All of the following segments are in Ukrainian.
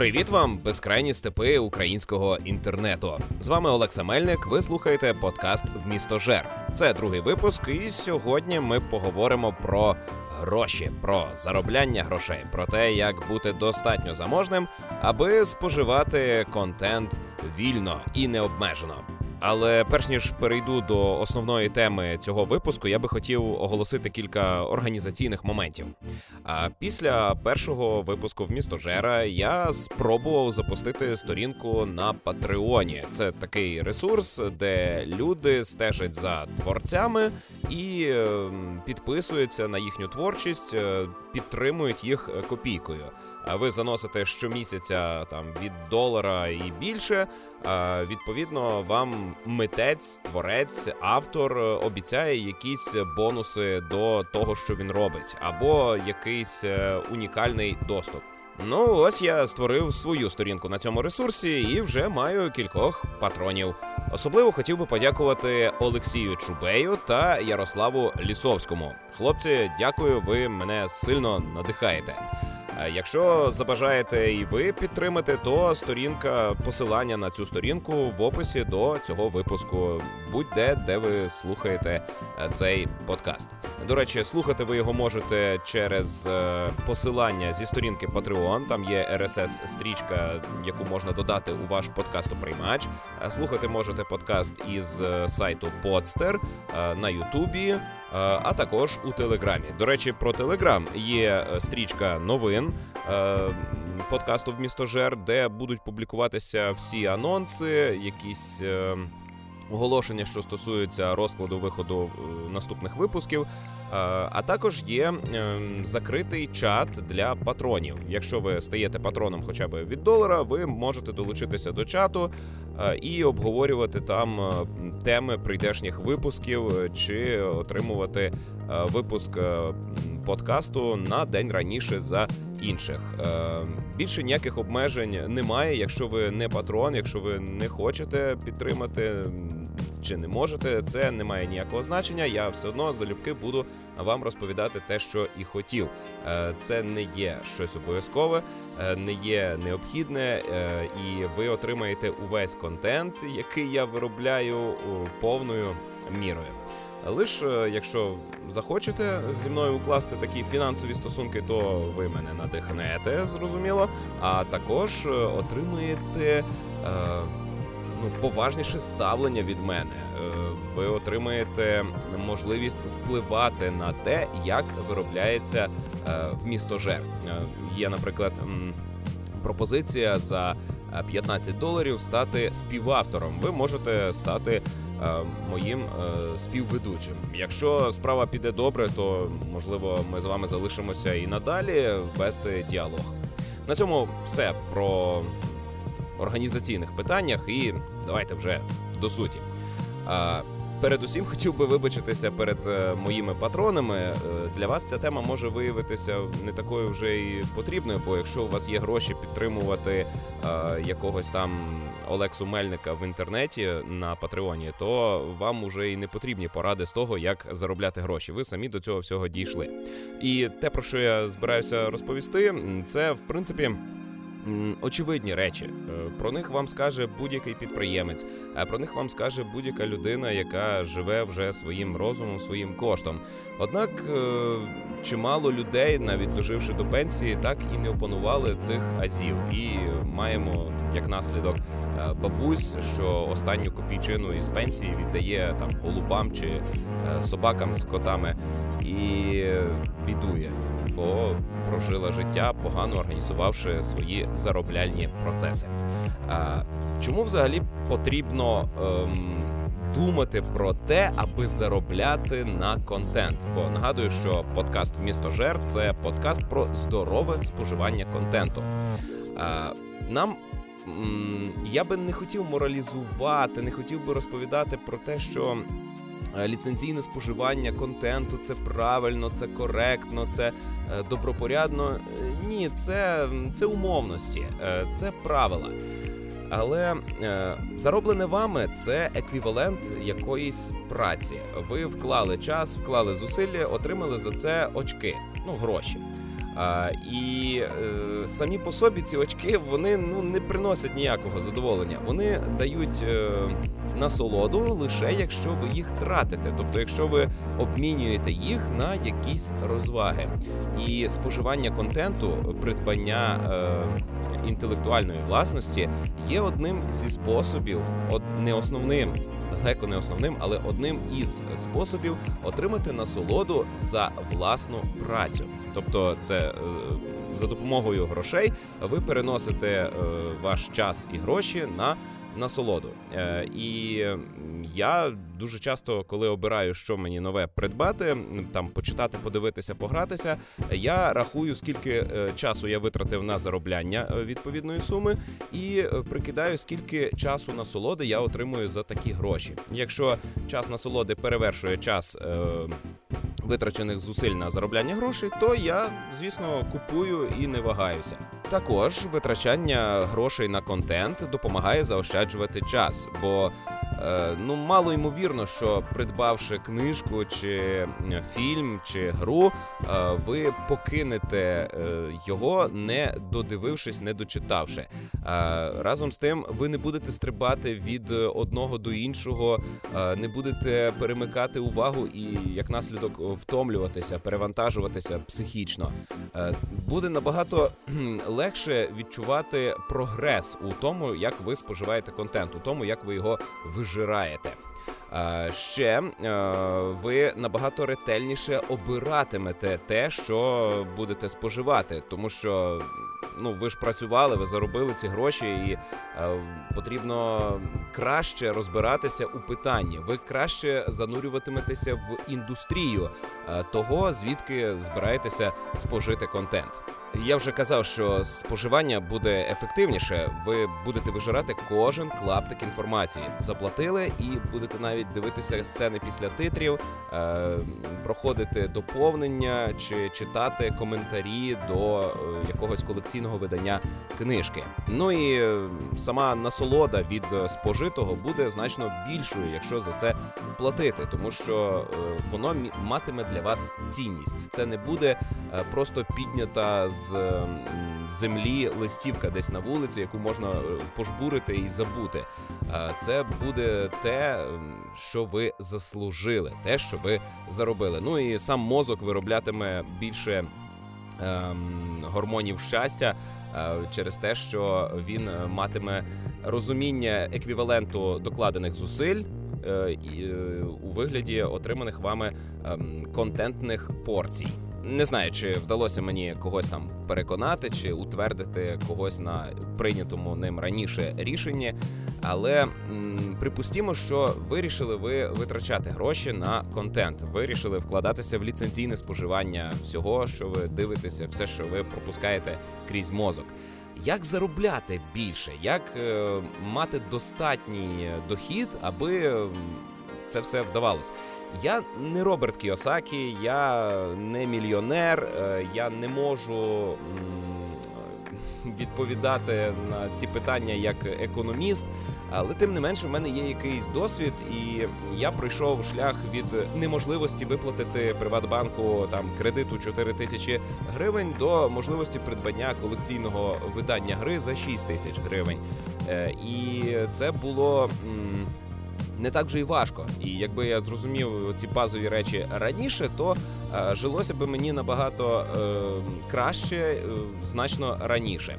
Привіт вам, безкрайні степи українського інтернету. З вами Олекса Мельник. Ви слухаєте подкаст в місто Жер. Це другий випуск, і сьогодні ми поговоримо про гроші, про заробляння грошей, про те, як бути достатньо заможним, аби споживати контент вільно і необмежено. Але перш ніж перейду до основної теми цього випуску, я би хотів оголосити кілька організаційних моментів. А після першого випуску в місто Жера я спробував запустити сторінку на Патреоні. Це такий ресурс, де люди стежать за творцями і ем, підписуються на їхню творчість, е, підтримують їх копійкою. Ви заносите щомісяця там від долара і більше. Відповідно, вам митець, творець, автор обіцяє якісь бонуси до того, що він робить, або якийсь е, унікальний доступ. Ну, ось я створив свою сторінку на цьому ресурсі і вже маю кількох патронів. Особливо хотів би подякувати Олексію Чубею та Ярославу Лісовському. Хлопці, дякую, ви мене сильно надихаєте. Якщо забажаєте і ви підтримати, то сторінка посилання на цю сторінку в описі до цього випуску. Будь-де, де ви слухаєте е, цей подкаст. До речі, слухати ви його можете через е, посилання зі сторінки Patreon. Там є rss стрічка, яку можна додати у ваш подкастоприймач. Слухати можете подкаст із е, сайту Podster на Ютубі. Е, а також у Телеграмі. До речі, про Телеграм є е, стрічка новин е, подкасту в місто Жер, де будуть публікуватися всі анонси, якісь оголошення, що стосуються розкладу виходу наступних випусків. Е, а також є закритий чат для патронів. Якщо ви стаєте патроном, хоча б від долара, ви можете долучитися до чату е, і обговорювати там теми прийдешніх випусків чи отримувати випуск подкасту на день раніше за інших. Більше ніяких обмежень немає. Якщо ви не патрон, якщо ви не хочете підтримати чи не можете, це не має ніякого значення. Я все одно залюбки буду вам розповідати те, що і хотів. Е, це не є щось обов'язкове, е, не є необхідне, е, і ви отримаєте увесь контент, який я виробляю повною мірою. Лише якщо захочете зі мною укласти такі фінансові стосунки, то ви мене надихнете, зрозуміло. А також отримаєте ну, поважніше ставлення від мене. Е, ви отримаєте можливість впливати на те, як виробляється е, в місто Жер. Е, є, наприклад, пропозиція за 15 доларів стати співавтором. Ви можете стати моїм співведучим. Якщо справа піде добре, то можливо ми з вами залишимося і надалі вести діалог. На цьому все про організаційних питаннях, і давайте вже до суті. Передусім хотів би вибачитися перед е, моїми патронами. Е, для вас ця тема може виявитися не такою вже і потрібною, бо якщо у вас є гроші підтримувати е, якогось там Олексу Мельника в інтернеті на Патреоні, то вам уже і не потрібні поради з того, як заробляти гроші. Ви самі до цього всього дійшли. І те, про що я збираюся розповісти, це в принципі очевидні речі. Е, про них вам скаже будь-який підприємець, а про них вам скаже будь-яка людина, яка живе вже своїм розумом, своїм коштом. Однак е, чимало людей, навіть доживши до пенсії, так і не опанували цих азів. І маємо як наслідок е, бабусь, що останню копійчину із пенсії віддає там голубам чи собакам з котами і бідує бо прожила життя, погано організувавши свої заробляльні процеси. Чому взагалі потрібно ем, думати про те, аби заробляти на контент? Бо нагадую, що подкаст «Вмісто жертв» – це подкаст про здорове споживання контенту. Нам я би не хотів моралізувати, не хотів би розповідати про те, що ліцензійне споживання контенту це правильно, це коректно, це е, добропорядно. Е, ні, це це умовності, це правила. Але е, зароблене вами це еквівалент якоїсь праці. Ви вклали час, вклали зусилля, отримали за це очки, ну гроші. А, І е, самі по собі ці очки вони ну не приносять ніякого задоволення. Вони дають е, насолоду лише якщо ви їх тратите, тобто, якщо ви обмінюєте їх на якісь розваги. І споживання контенту, придбання е, інтелектуальної власності є одним зі способів, от не основним далеко не основним, але одним із способів отримати насолоду за власну працю. Тобто, це е, за допомогою грошей ви переносите е, ваш час і гроші на насолоду. Е, і я дуже часто, коли обираю, що мені нове придбати, там почитати, подивитися, погратися. Я рахую, скільки е, часу я витратив на заробляння е, відповідної суми, і прикидаю, скільки часу насолоди я отримую за такі гроші. Якщо час насолоди перевершує час. Витрачених зусиль на заробляння грошей, то я, звісно, купую і не вагаюся. Також витрачання грошей на контент допомагає заощаджувати час, бо ну мало ймовірно, що придбавши книжку чи фільм чи гру, е, ви покинете е, його, не додивившись, не дочитавши. Разом з тим, ви не будете стрибати від одного до іншого, не будете перемикати увагу і як наслідок втомлюватися, перевантажуватися психічно. Буде набагато легше відчувати прогрес у тому, як ви споживаєте контент, у тому, як ви його виживаєте пожираєте. Ще ви набагато ретельніше обиратимете те, що будете споживати, тому що ну ви ж працювали, ви заробили ці гроші, і потрібно краще розбиратися у питанні. Ви краще занурюватиметеся в індустрію того, звідки збираєтеся спожити контент. Я вже казав, що споживання буде ефективніше. Ви будете вижирати кожен клаптик інформації. Заплатили і будете навіть дивитися сцени після титрів, е, проходити доповнення чи читати коментарі до е, якогось колекційного видання книжки. Ну і е, сама насолода від спожитого буде значно більшою, якщо за це платити, тому що е, воно матиме для вас цінність. Це не буде е, просто піднята з землі листівка десь на вулиці, яку можна е, пожбурити і забути. Це буде те, що ви заслужили, те, що ви заробили. Ну і сам мозок вироблятиме більше ем, гормонів щастя. Е, через те, що він матиме розуміння еквіваленту докладених зусиль е, у вигляді отриманих вами ем, контентних порцій. Не знаю, чи вдалося мені когось там переконати, чи утвердити когось на прийнятому ним раніше рішенні. Але м, припустімо, що вирішили ви витрачати гроші на контент, вирішили вкладатися в ліцензійне споживання всього, що ви дивитеся, все, що ви пропускаєте крізь мозок. Як заробляти більше, як е, мати достатній дохід, аби це все вдавалось? Я не Роберт Кіосакі, я не мільйонер, е, я не можу відповідати на ці питання як економіст, але тим не менше в мене є якийсь досвід, і я пройшов шлях від неможливості виплатити Приватбанку там кредиту 4 тисячі гривень до можливості придбання колекційного видання гри за 6 тисяч гривень. Е, і це було не так вже й важко. І якби я зрозумів ці базові речі раніше, то е, жилося би мені набагато е, краще, е, значно раніше.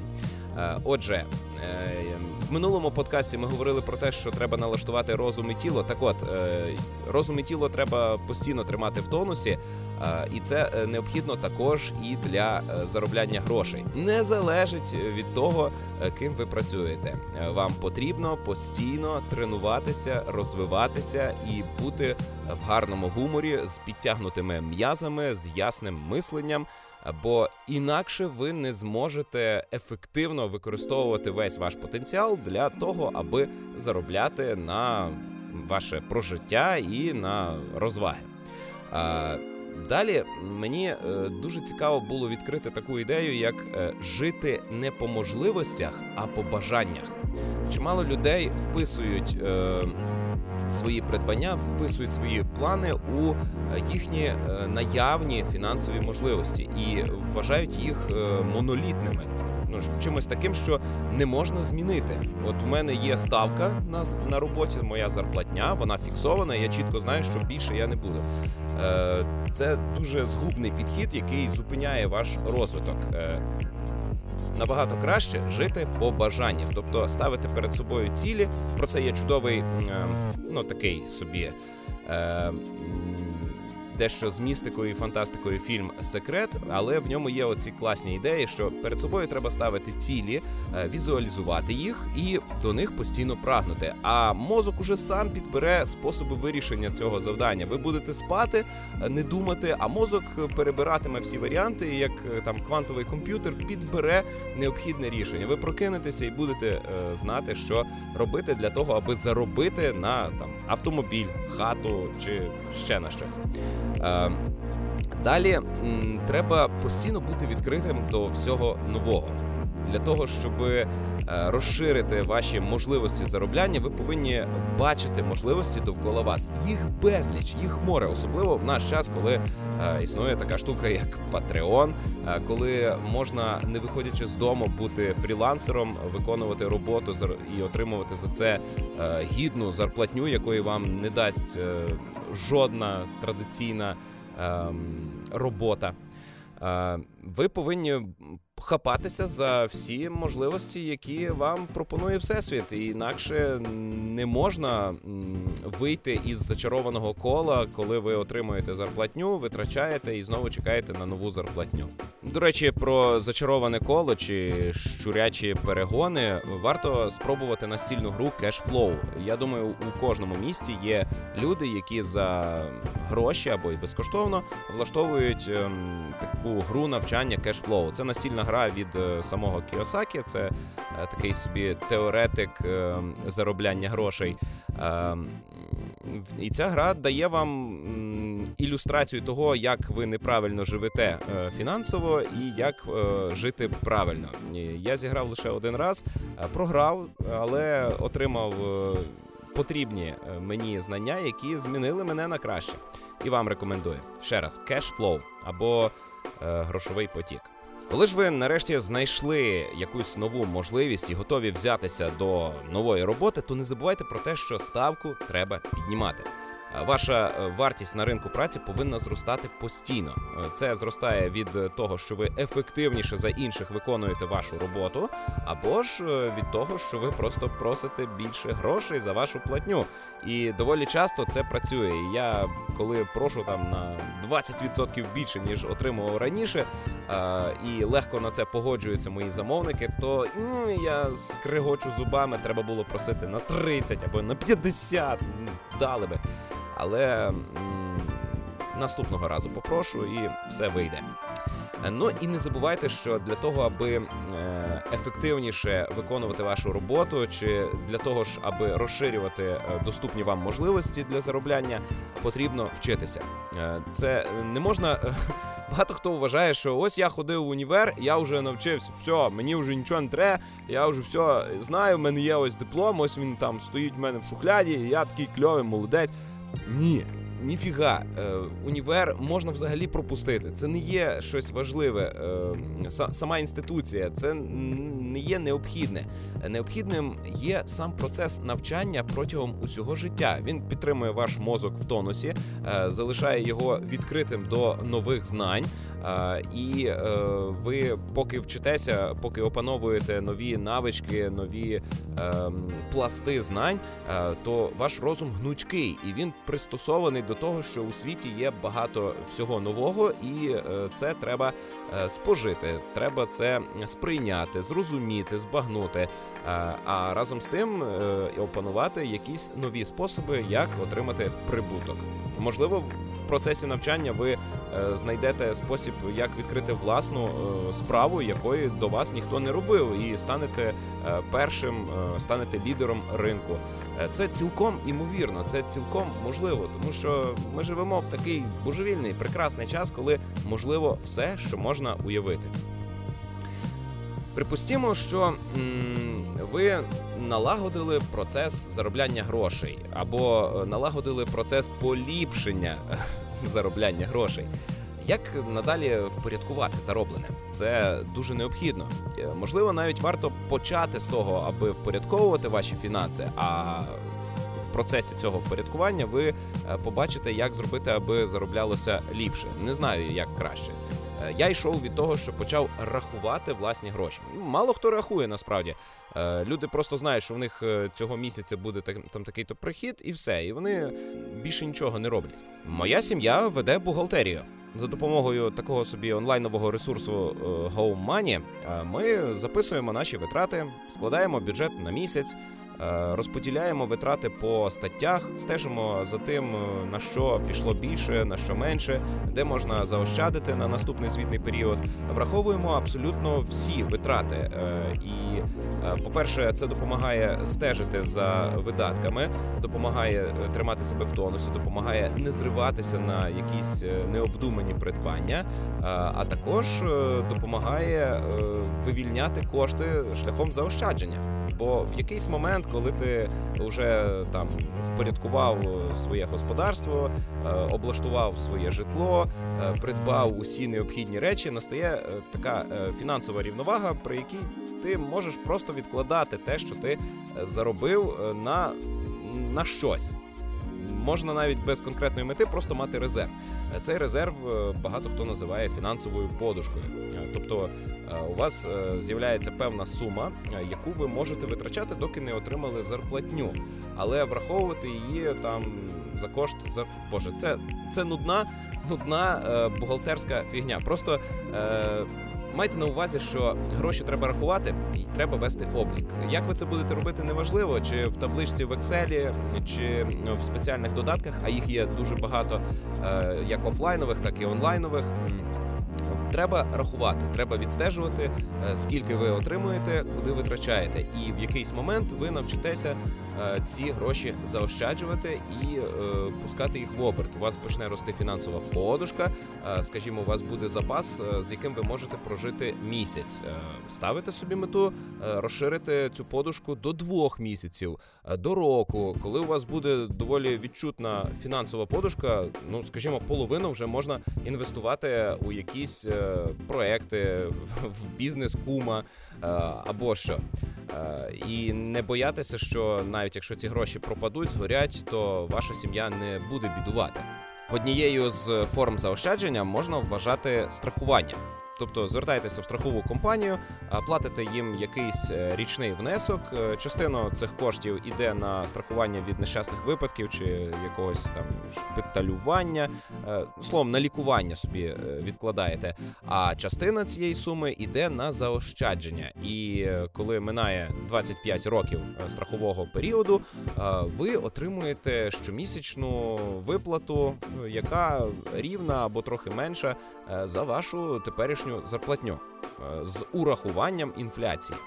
Е, отже, е, минулому подкасті ми говорили про те, що треба налаштувати розум і тіло. Так, от е, розум і тіло треба постійно тримати в тонусі, і це необхідно також і для заробляння грошей. Не залежить від того, ким ви працюєте. Вам потрібно постійно тренуватися, розвиватися і бути в гарному гуморі з підтягнутими м'язами, з ясним мисленням бо інакше ви не зможете ефективно використовувати весь ваш потенціал для того, аби заробляти на ваше прожиття і на розваги. Далі мені е, дуже цікаво було відкрити таку ідею, як е, жити не по можливостях, а по бажаннях. Чимало людей вписують е, свої придбання, вписують свої плани у е, їхні е, наявні фінансові можливості і вважають їх е, монолітними. Ну чимось таким, що не можна змінити. От у мене є ставка на на роботі, моя зарплатня, вона фіксована. Я чітко знаю, що більше я не буду. Е, Це дуже згубний підхід, який зупиняє ваш розвиток. Е, Набагато краще жити по бажаннях, тобто ставити перед собою цілі. Про це є чудовий, ну такий собі е, дещо з містикою і фантастикою фільм Секрет, але в ньому є оці класні ідеї, що перед собою треба ставити цілі, е, візуалізувати їх і до них постійно прагнути. А мозок уже сам підбере способи вирішення цього завдання. Ви будете спати, е, не думати, а мозок перебиратиме всі варіанти, як е, там квантовий комп'ютер підбере необхідне рішення. Ви прокинетеся і будете знати, що робити для того, аби заробити на там автомобіль, хату чи ще на щось. Ем, далі треба постійно бути відкритим до всього нового. Для того щоб е, розширити ваші можливості заробляння, ви повинні бачити можливості довкола вас. Їх безліч, їх море, особливо в наш час, коли е, існує така штука, як Patreon, е, коли можна, не виходячи з дому, бути фрілансером, виконувати роботу і отримувати за це гідну зарплатню, якої вам не дасть жодна традиційна ем, робота. Ви повинні хапатися за всі можливості, які вам пропонує всесвіт, і інакше не можна вийти із зачарованого кола, коли ви отримуєте зарплатню, витрачаєте і знову чекаєте на нову зарплатню. До речі, про зачароване коло чи щурячі перегони варто спробувати настільну гру Flow. Я думаю, у кожному місті є люди, які за гроші або й безкоштовно влаштовують ем, таку гру навчання Cash Flow. Це настільна гра від е, самого Кіосакі, це е, такий собі теоретик ем, заробляння грошей. І ця гра дає вам ілюстрацію того, як ви неправильно живете е, фінансово і як е, жити правильно. Я зіграв лише один раз, е, програв, але отримав потрібні мені знання, які змінили мене на краще. І вам рекомендую ще раз: Cash Flow або грошовий потік. Коли ж ви нарешті знайшли якусь нову можливість і готові взятися до нової роботи, то не забувайте про те, що ставку треба піднімати. Ваша е, вартість на ринку праці повинна зростати постійно. Е, це зростає від того, що ви ефективніше за інших виконуєте вашу роботу, або ж е, від того, що ви просто просите більше грошей за вашу платню. І доволі часто це працює. І Я коли прошу там на 20% більше ніж отримував раніше, і легко на це погоджуються мої замовники, то я скригочу зубами, треба було просити на 30 або на 50, дали би але м, наступного разу попрошу і все вийде. Е, ну і не забувайте, що для того, аби е, ефективніше виконувати вашу роботу, чи для того ж, аби розширювати е, доступні вам можливості для заробляння, потрібно вчитися. Це не можна. Багато хто вважає, що ось я ходив в універ, я вже навчився, все, мені вже нічого не треба, я вже все знаю. в мене є ось диплом, ось він там стоїть в мене в шухляді, і я такий кльовий молодець. Ні, ніфіга. Е, універ можна взагалі пропустити. Це не є щось важливе. Е, сама інституція, це не є необхідне. Необхідним є сам процес навчання протягом усього життя. Він підтримує ваш мозок в тонусі, е, залишає його відкритим до нових знань. І ви поки вчитеся, поки опановуєте нові навички, нові ем, пласти знань, то ваш розум гнучкий і він пристосований до того, що у світі є багато всього нового, і е, це треба е, спожити. Треба це сприйняти, зрозуміти, збагнути. Е, а разом з тим опанувати якісь нові способи, як отримати прибуток. Можливо, в процесі навчання ви знайдете спосіб, як відкрити власну справу, якої до вас ніхто не робив, і станете першим станете лідером ринку. Це цілком імовірно, це цілком можливо, тому що ми живемо в такий божевільний прекрасний час, коли можливо все, що можна уявити. Припустімо, що м, ви налагодили процес заробляння грошей або налагодили процес поліпшення заробляння грошей. Як надалі впорядкувати зароблене? Це дуже необхідно. Е, можливо, навіть варто почати з того, аби впорядковувати ваші фінанси. А в процесі цього впорядкування ви е, побачите, як зробити, аби зароблялося ліпше. Не знаю, як краще. Е, я йшов від того, що почав рахувати власні гроші. Мало хто рахує насправді. Люди просто знають, що в них цього місяця буде там такий-то прихід, і все. І вони більше нічого не роблять. Моя сім'я веде бухгалтерію. За допомогою такого собі онлайнового ресурсу е, Home Money е, ми записуємо наші витрати, складаємо бюджет на місяць, Е, розподіляємо витрати по статтях, стежимо за тим, е, на що пішло більше, на що менше, де можна заощадити на наступний звітний період. Враховуємо абсолютно всі витрати. Е, і, по-перше, це допомагає стежити за видатками, допомагає тримати себе в тонусі, допомагає не зриватися на якісь необдумані придбання, а також допомагає вивільняти кошти шляхом заощадження. Бо в якийсь момент коли ти вже там впорядкував своє господарство, е, облаштував своє житло, е, придбав усі необхідні речі, настає е, така фінансова рівновага, при якій ти можеш просто відкладати те, що ти заробив на, на щось можна навіть без конкретної мети просто мати резерв. Цей резерв е, багато хто називає фінансовою подушкою. Е, тобто е, у вас з'являється певна сума, яку ви можете витрачати, доки не отримали зарплатню, але враховувати її там за кошт за боже, це це нудна, нудна бухгалтерська фігня. Просто Майте на увазі, що гроші треба рахувати і треба вести облік. Як ви це будете робити, неважливо, чи в табличці в Excel, чи в спеціальних додатках, а їх є дуже багато, е, як офлайнових, так і онлайнових. Треба рахувати, треба відстежувати, е, скільки ви отримуєте, куди витрачаєте, і в якийсь момент ви навчитеся ці гроші заощаджувати і е, пускати їх в оберт. У вас почне рости фінансова подушка. Скажімо, у вас буде запас, з яким ви можете прожити місяць. Ставите собі мету розширити цю подушку до двох місяців, до року, коли у вас буде доволі відчутна фінансова подушка. Ну скажімо, половину вже можна інвестувати у якісь проекти в бізнес кума е, або що. Е, і не боятися, що навіть якщо ці гроші пропадуть, згорять, то ваша сім'я не буде бідувати. Однією з форм заощадження можна вважати страхування. Тобто звертайтеся в страхову компанію, платите їм якийсь е, річний внесок. Е, частину цих коштів іде на страхування від нещасних випадків чи якогось там шпиталювання, е, словом, на лікування собі відкладаєте. А частина цієї суми йде на заощадження. І коли минає 25 років страхового періоду, ви отримуєте щомісячну виплату, яка рівна або трохи менша за вашу теперішню зарплатню е, з урахуванням інфляції.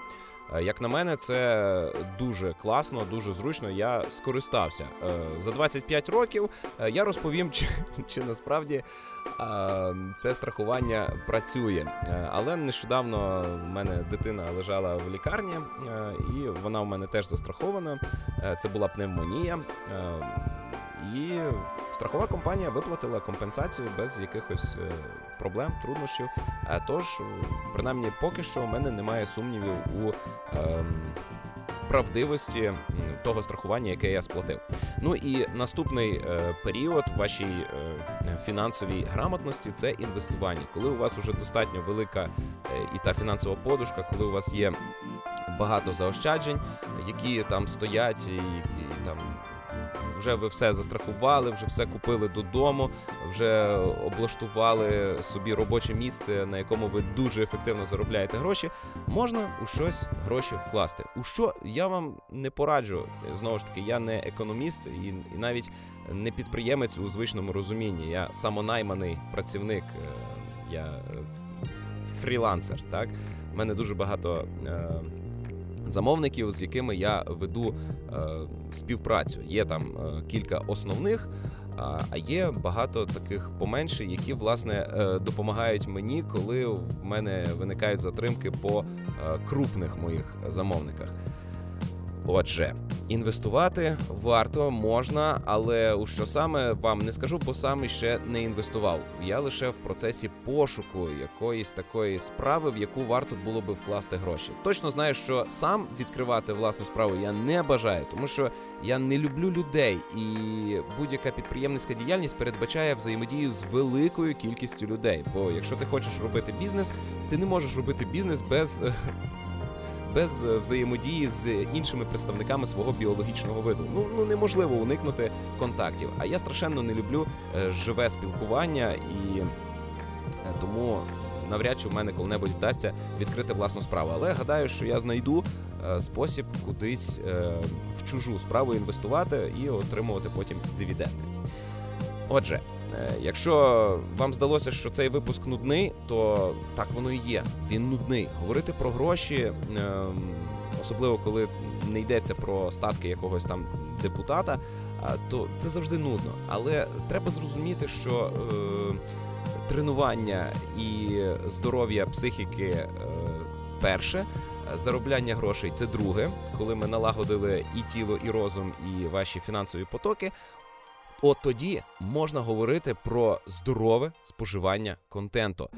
Е, як на мене, це дуже класно, дуже зручно. Я скористався е, за 25 років. Я розповім, чи, чи насправді це страхування працює. Але нещодавно в мене дитина лежала в лікарні, і вона у мене теж застрахована. Це була пневмонія. І страхова компанія виплатила компенсацію без якихось е, проблем, труднощів. Тож, принаймні, поки що у мене немає сумнівів у ем, правдивості того страхування, яке я сплатив. Ну і наступний е, період вашій е, фінансовій грамотності це інвестування, коли у вас вже достатньо велика е, і та фінансова подушка, коли у вас є багато заощаджень, які там стоять і, і там вже ви все застрахували, вже все купили додому, вже облаштували собі робоче місце, на якому ви дуже ефективно заробляєте гроші. Можна у щось гроші вкласти. У що я вам не пораджу. Знову ж таки, я не економіст і, і навіть не підприємець у звичному розумінні. Я самонайманий працівник, е, я фрілансер. Так, У мене дуже багато. Е, замовників, з якими я веду е, співпрацю. Є там е, кілька основних. А є багато таких поменше, які власне е, допомагають мені, коли в мене виникають затримки по крупних моїх замовниках. Отже, інвестувати варто можна, але у що саме вам не скажу, бо сам ще не інвестував. Я лише в процесі пошуку якоїсь такої справи, в яку варто було би вкласти гроші. Точно знаю, що сам відкривати власну справу я не бажаю, тому що я не люблю людей, і будь-яка підприємницька діяльність передбачає взаємодію з великою кількістю людей. Бо якщо ти хочеш робити бізнес, ти не можеш робити бізнес без без е, взаємодії з іншими представниками свого біологічного виду. Ну ну неможливо уникнути контактів. А я страшенно не люблю е, живе спілкування і е, тому. Навряд чи в мене коли-небудь вдасться відкрити власну справу, але гадаю, що я знайду спосіб кудись в чужу справу інвестувати і отримувати потім дивіденди. Отже, якщо вам здалося, що цей випуск нудний, то так воно і є. Він нудний. Говорити про гроші, ем, особливо коли не йдеться про статки якогось там депутата, то це завжди нудно. Але треба зрозуміти, що е, тренування і здоров'я психіки е, перше. Заробляння грошей це друге, коли ми налагодили і тіло, і розум, і ваші фінансові потоки. От тоді можна говорити про здорове споживання контенту.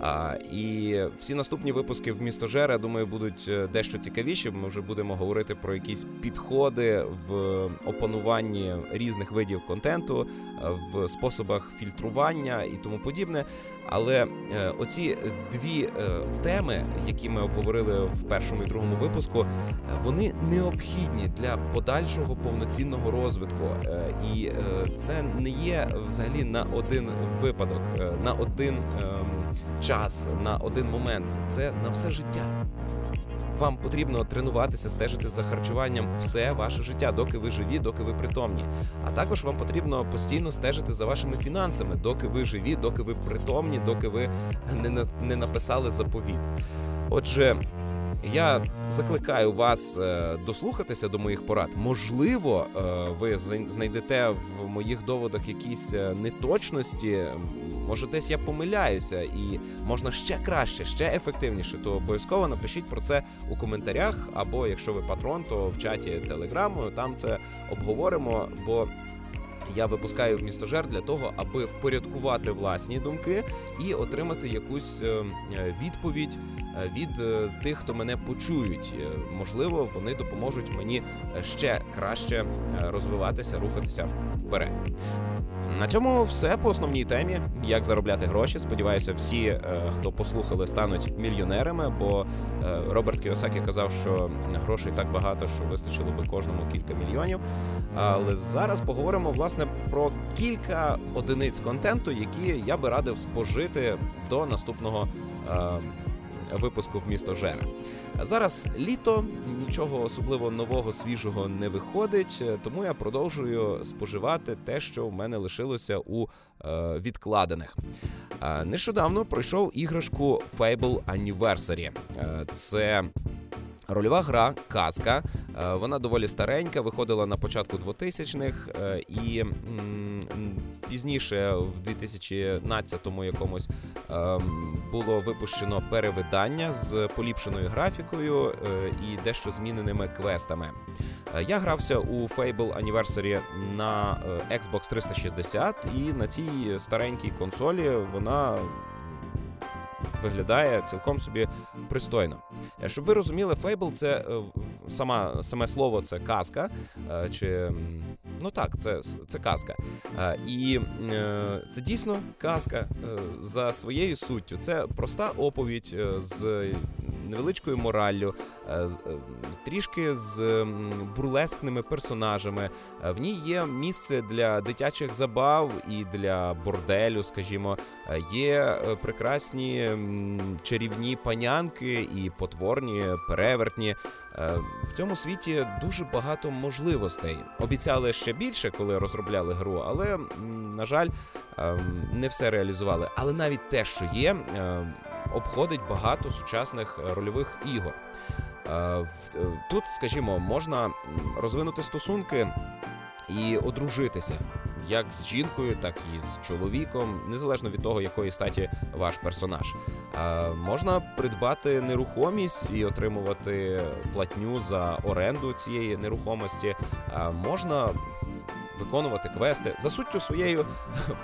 А, І всі наступні випуски в місто Жера, я думаю, будуть е, дещо цікавіші. Ми вже будемо говорити про якісь підходи в опануванні різних видів контенту, е, в способах фільтрування і тому подібне. Але е, оці дві е, теми, які ми обговорили в першому і другому випуску, вони необхідні для подальшого повноцінного розвитку, е, і е, це не є взагалі на один випадок, е, на один ем, час, на один момент. Це на все життя. Вам потрібно тренуватися, стежити за харчуванням все ваше життя, доки ви живі, доки ви притомні. А також вам потрібно постійно стежити за вашими фінансами, доки ви живі, доки ви притомні, доки ви не не написали заповіт. Отже. Я закликаю вас е, дослухатися до моїх порад. Можливо, е, ви знайдете в моїх доводах якісь е, неточності. Може, десь я помиляюся, і можна ще краще, ще ефективніше. То обов'язково напишіть про це у коментарях. Або якщо ви патрон, то в чаті телеграму там це обговоримо. Бо я випускаю в містожер для того, аби впорядкувати власні думки і отримати якусь відповідь Е, від е, тих, хто мене почують. Е, можливо, вони допоможуть мені ще краще розвиватися, рухатися вперед. На цьому все по основній темі, як заробляти гроші. Сподіваюся, всі, хто послухали, стануть мільйонерами. Бо Роберт Кіосакі казав, що грошей так багато, що вистачило би кожному кілька мільйонів. Але зараз поговоримо власне про кілька одиниць контенту, які я би радив спожити до наступного випуску в місто Жера. Зараз літо, нічого особливо нового, свіжого не виходить, тому я продовжую споживати те, що в мене лишилося у е, відкладених. Нещодавно пройшов іграшку Fable Anniversary. Е, це Рольова гра казка. Е, вона доволі старенька, виходила на початку 2000-х е, і пізніше, в 2011-му якомусь ем, було випущено перевидання з поліпшеною графікою е, і дещо зміненими квестами. Я грався у Fable Anniversary на Xbox 360, і на цій старенькій консолі вона виглядає цілком собі пристойно. Е, щоб ви розуміли, Фейбл це е, сама саме слово це казка. Е, чи ну так, це це казка. І це дійсно казка за своєю суттю. Це проста оповідь з невеличкою мораллю, трішки з бурлескними персонажами. В ній є місце для дитячих забав і для борделю, скажімо, є прекрасні чарівні панянки і потворні, перевертні. Е, в цьому світі дуже багато можливостей. Обіцяли ще більше, коли розробляли гру, але на жаль, ем, не все реалізували. Але навіть те, що є, ем, обходить багато сучасних рольових ігор. Тут, скажімо, можна розвинути стосунки і одружитися як з жінкою, так і з чоловіком, незалежно від того, якої статі ваш персонаж. Можна придбати нерухомість і отримувати платню за оренду цієї нерухомості. Можна виконувати квести. За суттю своєю,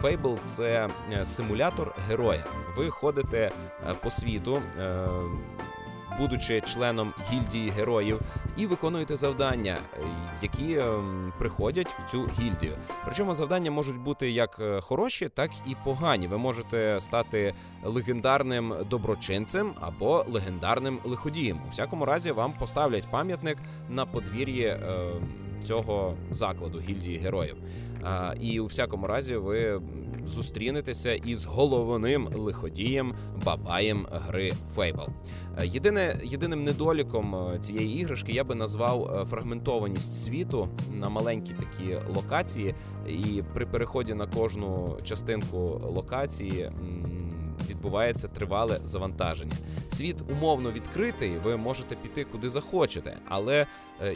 Fable – це е, симулятор героя. Ви ходите е, по світу. Е, будучи членом гільдії героїв, і виконуєте завдання, які приходять в цю гільдію. Причому завдання можуть бути як хороші, так і погані. Ви можете стати легендарним доброчинцем або легендарним лиходієм. У всякому разі, вам поставлять пам'ятник на подвір'ї. Цього закладу гільдії героїв, а, і у всякому разі ви зустрінетеся із головним лиходієм бабаєм гри Fable. Е, єдине, єдиним недоліком е, цієї іграшки я би назвав е, фрагментованість світу на маленькі такі локації, і при переході на кожну частинку локації відбувається тривале завантаження. Світ умовно відкритий, ви можете піти куди захочете, але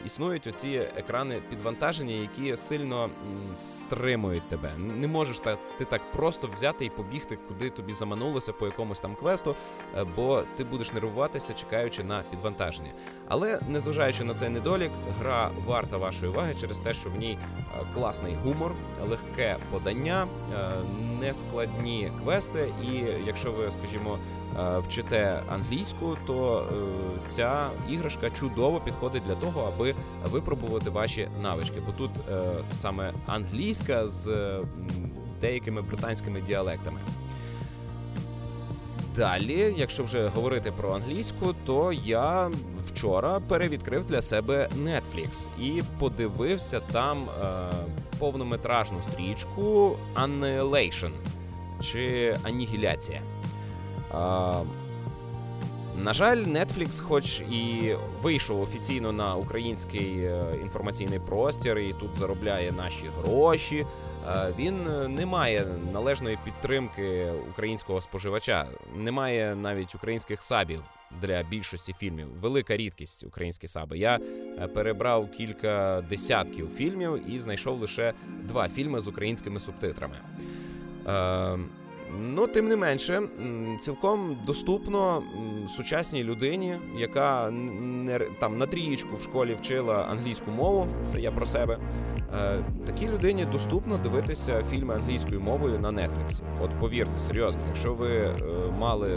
існують оці екрани підвантаження, які сильно стримують тебе. Не можеш та ти так просто взяти і побігти, куди тобі заманулося по якомусь там квесту, е, бо ти будеш нервуватися, чекаючи на підвантаження. Але незважаючи на цей недолік, гра варта вашої уваги через те, що в ній е, класний гумор, легке подання, нескладні квести, і якщо ви, скажімо, Е, вчите англійську, то е, ця іграшка чудово підходить для того, аби випробувати ваші навички. Бо тут е, саме англійська з деякими британськими діалектами. Далі, якщо вже говорити про англійську, то я вчора перевідкрив для себе Netflix і подивився там е, повнометражну стрічку Annihilation чи Анігіляція. На жаль, Netflix, хоч і вийшов офіційно на український е, інформаційний простір і тут заробляє наші гроші. Е, він не має належної підтримки українського споживача, немає навіть українських сабів для більшості фільмів. Велика рідкість українські саби. Я е, перебрав кілька десятків фільмів і знайшов лише два фільми з українськими субтитрами. Ну, тим не менше, цілком доступно сучасній людині, яка не там на трієчку в школі вчила англійську мову. Це я про себе. Е, такій людині доступно дивитися фільми англійською мовою на Netflix. От повірте, серйозно, якщо ви е, мали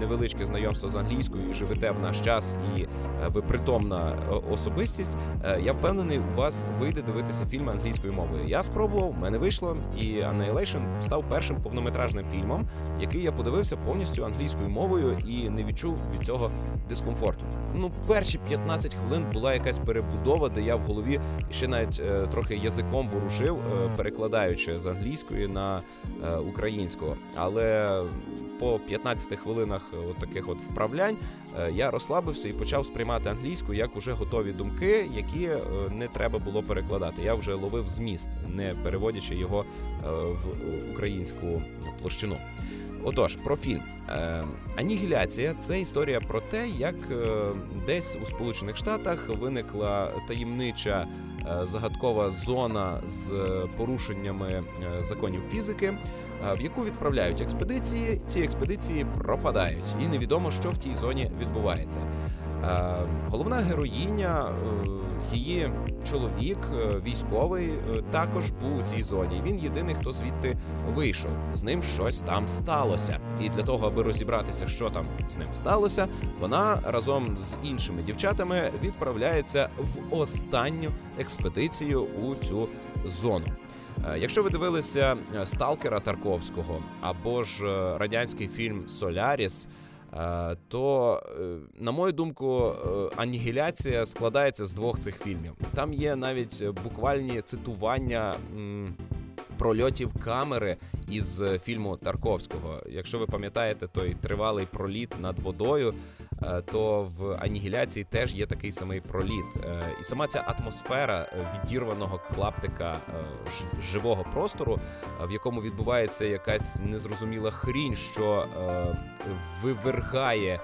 невеличке знайомство з англійською і живете в наш час, і е, ви притомна особистість, я впевнений, у вас вийде дивитися фільми англійською мовою. Я спробував, в мене вийшло, і Annihilation став першим повнометражним фільмом, який я подивився повністю англійською мовою і не відчув від цього дискомфорту. Ну, перші 15 хвилин була якась перебудова, де я в голові ще навіть е, трохи язиком ворушив, е, перекладаючи з англійської на е, українську. Але по 15 хвилинах от таких от вправлянь е, я розслабився і почав сприймати англійську як уже готові думки, які е, не треба було перекладати. Я вже ловив зміст, не переводячи його е, в українську площину. Отож, про фільм Анігіляція це історія про те, як десь у Сполучених Штатах виникла таємнича загадкова зона з порушеннями законів фізики в яку відправляють експедиції. Ці експедиції пропадають, і невідомо, що в тій зоні відбувається. Головна героїня, е, її чоловік, е, військовий, е, також був у цій зоні. Він єдиний, хто звідти вийшов. З ним щось там сталося. І для того, аби розібратися, що там з ним сталося, вона разом з іншими дівчатами відправляється в останню експедицію у цю зону. Е, якщо ви дивилися е, Сталкера Тарковського або ж е, радянський фільм Соляріс, то, на мою думку, анігіляція складається з двох цих фільмів. Там є навіть буквальні цитування прольотів камери із фільму Тарковського. Якщо ви пам'ятаєте той тривалий проліт над водою, е, то в анігіляції теж є такий самий проліт. Е, і сама ця атмосфера відірваного клаптика живого простору, в якому відбувається якась незрозуміла хрінь, що вивергає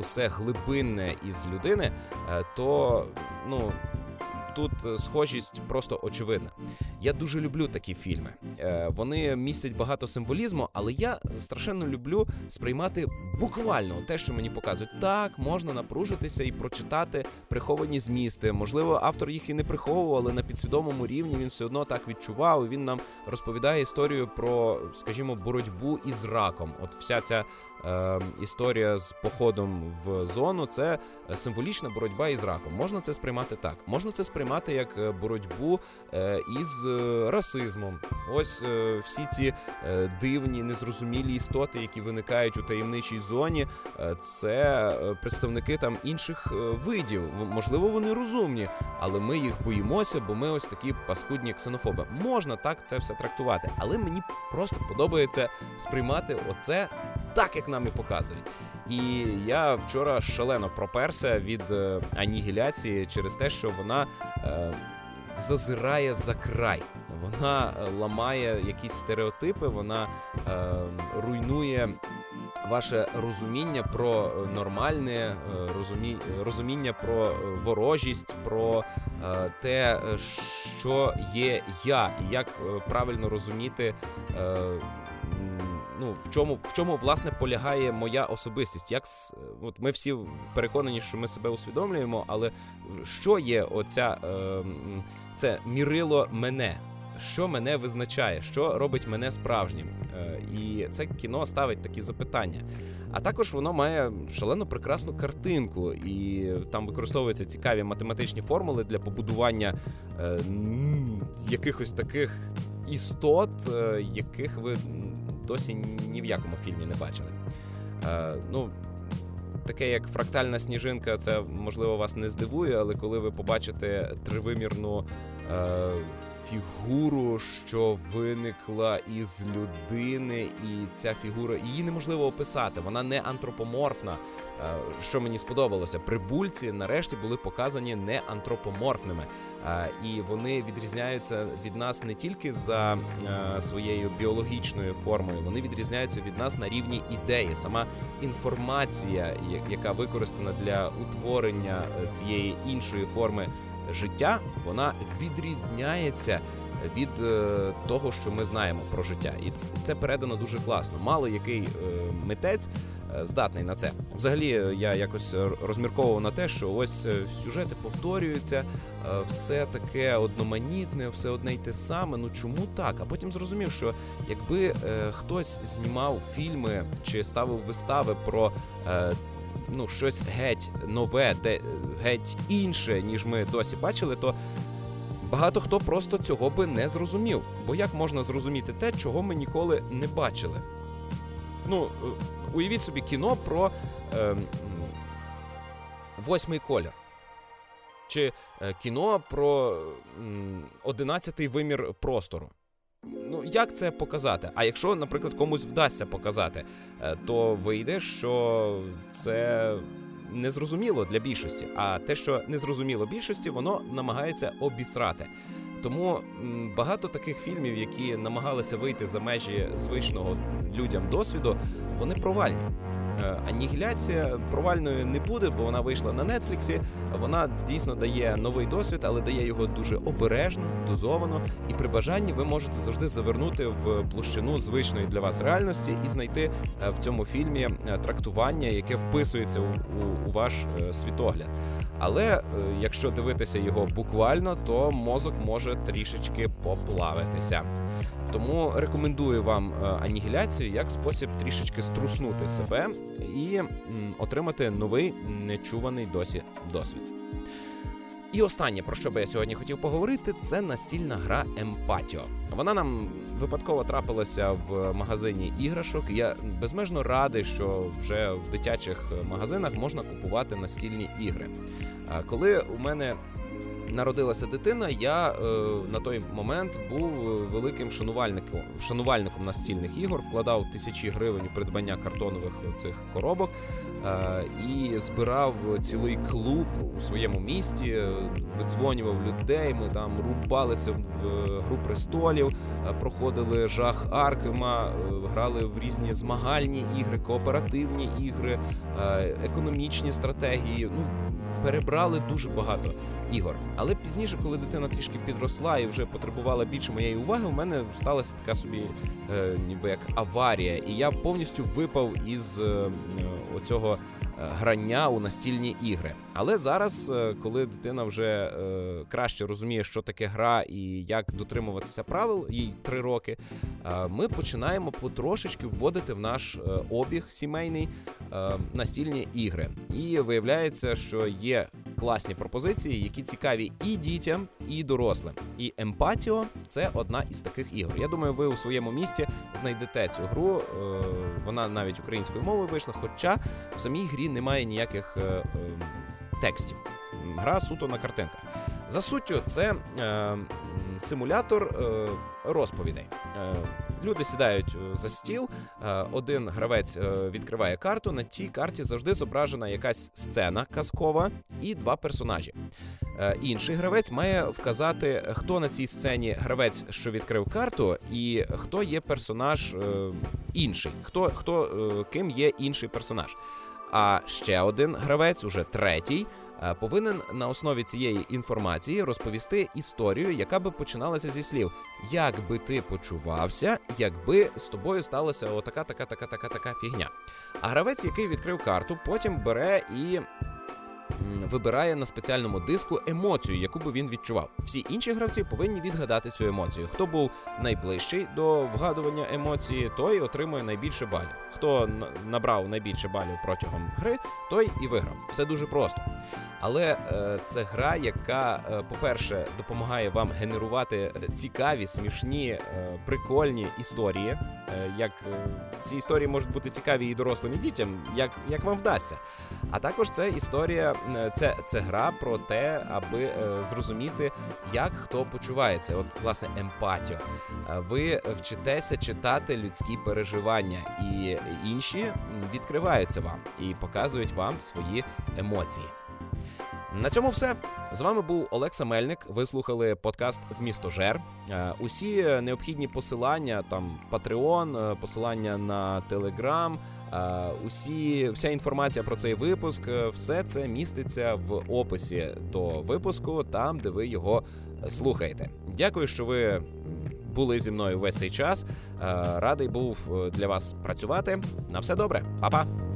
усе глибинне із людини, то ну тут е, схожість просто очевидна. Я дуже люблю такі фільми. Е, вони містять багато символізму, але я страшенно люблю сприймати буквально те, що мені показують. Так, можна напружитися і прочитати приховані змісти. Можливо, автор їх і не приховував, але на підсвідомому рівні він все одно так відчував. Він нам розповідає історію про, скажімо, боротьбу із раком. От вся ця історія з походом в зону це символічна боротьба із раком. Можна це сприймати так. Можна це сприймати як е, боротьбу е, із е, расизмом. Ось всі ці дивні, незрозумілі істоти, які виникають у таємничій зоні. Це представники там інших видів. Можливо, вони розумні, але ми їх боїмося, бо ми ось такі паскудні ксенофоби. Можна так це все трактувати, але мені просто подобається сприймати оце так, як нам і показують. І я вчора шалено проперся від е, анігіляції через те, що вона е, зазирає за край. Вона е, ламає якісь стереотипи, вона е, руйнує ваше розуміння про нормальне, е, розумі... розуміння про ворожість, про те, що є я, і як правильно розуміти. Е, ну в чому в чому власне полягає моя особистість? Як от ми всі переконані, що ми себе усвідомлюємо, але що є оця е, це мірило мене? Що мене визначає, що робить мене справжнім, е, і це кіно ставить такі запитання. А також воно має шалено прекрасну картинку, і там використовуються цікаві математичні формули для побудування е, якихось таких істот, е, яких ви досі ні в якому фільмі не бачили. Е, ну, Таке, як фрактальна сніжинка, це можливо вас не здивує, але коли ви побачите тривимірну е, фігуру, що виникла із людини, і ця фігура її неможливо описати. Вона не антропоморфна. Е, що мені сподобалося, прибульці нарешті були показані не антропоморфними, е, і вони відрізняються від нас не тільки за е, своєю біологічною формою, вони відрізняються від нас на рівні ідеї. Сама інформація, яка використана для утворення цієї іншої форми життя, вона відрізняється. Від е, того, що ми знаємо про життя, і це передано дуже класно. Мало який е, митець е, здатний на це. Взагалі, я якось розмірковував на те, що ось сюжети повторюються, все таке одноманітне, все одне й те саме. Ну чому так? А потім зрозумів, що якби хтось знімав фільми чи ставив вистави про ну щось геть нове, де геть інше, ніж ми досі бачили, то багато хто просто цього би не зрозумів. Бо як можна зрозуміти те, чого ми ніколи не бачили? Ну, е, уявіть собі кіно про е, восьмий колір. Чи е, кіно про одинадцятий вимір простору. Ну, як це показати? А якщо, наприклад, комусь вдасться показати, е, то вийде, що це незрозуміло для більшості. А те, що незрозуміло більшості, воно намагається обісрати. Тому багато таких фільмів, які намагалися вийти за межі звичного людям досвіду, вони провальні. Е, анігіляція провальною не буде, бо вона вийшла на нетфліксі. Вона дійсно дає новий досвід, але дає його дуже обережно, дозовано. І при бажанні ви можете завжди завернути в площину звичної для вас реальності і знайти е, в цьому фільмі е, трактування, яке вписується у, у, у ваш світогляд. Але якщо дивитися його буквально, то мозок може трішечки поплавитися. Тому рекомендую вам е, анігіляцію як спосіб трішечки струснути себе і отримати новий нечуваний досі досвід. І останнє, про що би я сьогодні хотів поговорити, це настільна гра Емпатіо. Вона нам випадково трапилася в магазині іграшок. Я безмежно радий, що вже в дитячих магазинах можна купувати настільні ігри. Коли у мене народилася дитина, я е, на той момент був великим шанувальником шанувальником настільних ігор, вкладав тисячі гривень у придбання картонових цих коробок е, і збирав цілий клуб у своєму місті, видзвонював людей. Ми там рубалися в гру престолів, е, проходили жах Аркема, е, грали в різні змагальні ігри, кооперативні ігри, е, економічні стратегії. Ну перебрали дуже багато ігор. Але пізніше, коли дитина трішки підросла і вже потребувала більше моєї уваги, у мене сталася така собі, е, ніби як аварія, і я повністю випав із е, оцього грання у настільні ігри. Але зараз, е, коли дитина вже е, краще розуміє, що таке гра і як дотримуватися правил, їй три роки, е, ми починаємо потрошечки вводити в наш обіг сімейний настільні ігри. І виявляється, що є класні пропозиції, які цікаві і дітям, і дорослим. І Емпатіо це одна із таких ігор. Я думаю, ви у своєму місті знайдете цю гру. Вона навіть українською мовою вийшла, хоча в самій грі немає ніяких е, е, текстів. Гра суто на картинках. За суттю, це е, симулятор е, розповідей. Е, люди сідають е, за стіл, е, один гравець відкриває карту. На тій карті завжди зображена якась сцена казкова і два персонажі. Інший гравець має вказати, хто на цій сцені гравець, що відкрив карту, і хто є персонаж інший, хто хто ким є інший персонаж. А ще один гравець, уже третій, е, повинен на основі цієї інформації розповісти історію, яка би починалася зі слів: як би ти почувався, якби з тобою сталася отака, така, така, така, така фігня. А гравець, який відкрив карту, потім бере і вибирає на спеціальному диску емоцію, яку би він відчував. Всі інші гравці повинні відгадати цю емоцію. Хто був найближчий до вгадування емоції, той отримує найбільше балів. Хто набрав найбільше балів протягом гри, той і виграв. Все дуже просто. Але е, це гра, яка, е, по-перше, допомагає вам генерувати цікаві, смішні, е, прикольні історії. Як ці історії можуть бути цікаві і дорослим і дітям, як як вам вдасться. А також це історія, це це гра про те, аби е, зрозуміти, як хто почувається. От, власне, емпатію. Ви вчитеся читати людські переживання, і інші відкриваються вам і показують вам свої емоції. На цьому все з вами був Олекса Мельник. Ви слухали подкаст в місто Жер. Е, усі необхідні посилання, там Patreon, е, посилання на Telegram, е, усі вся інформація про цей випуск, все це міститься в описі до випуску, там де ви його слухаєте. Дякую, що ви були зі мною весь цей час. Радий був для вас працювати. На все добре, Па-па!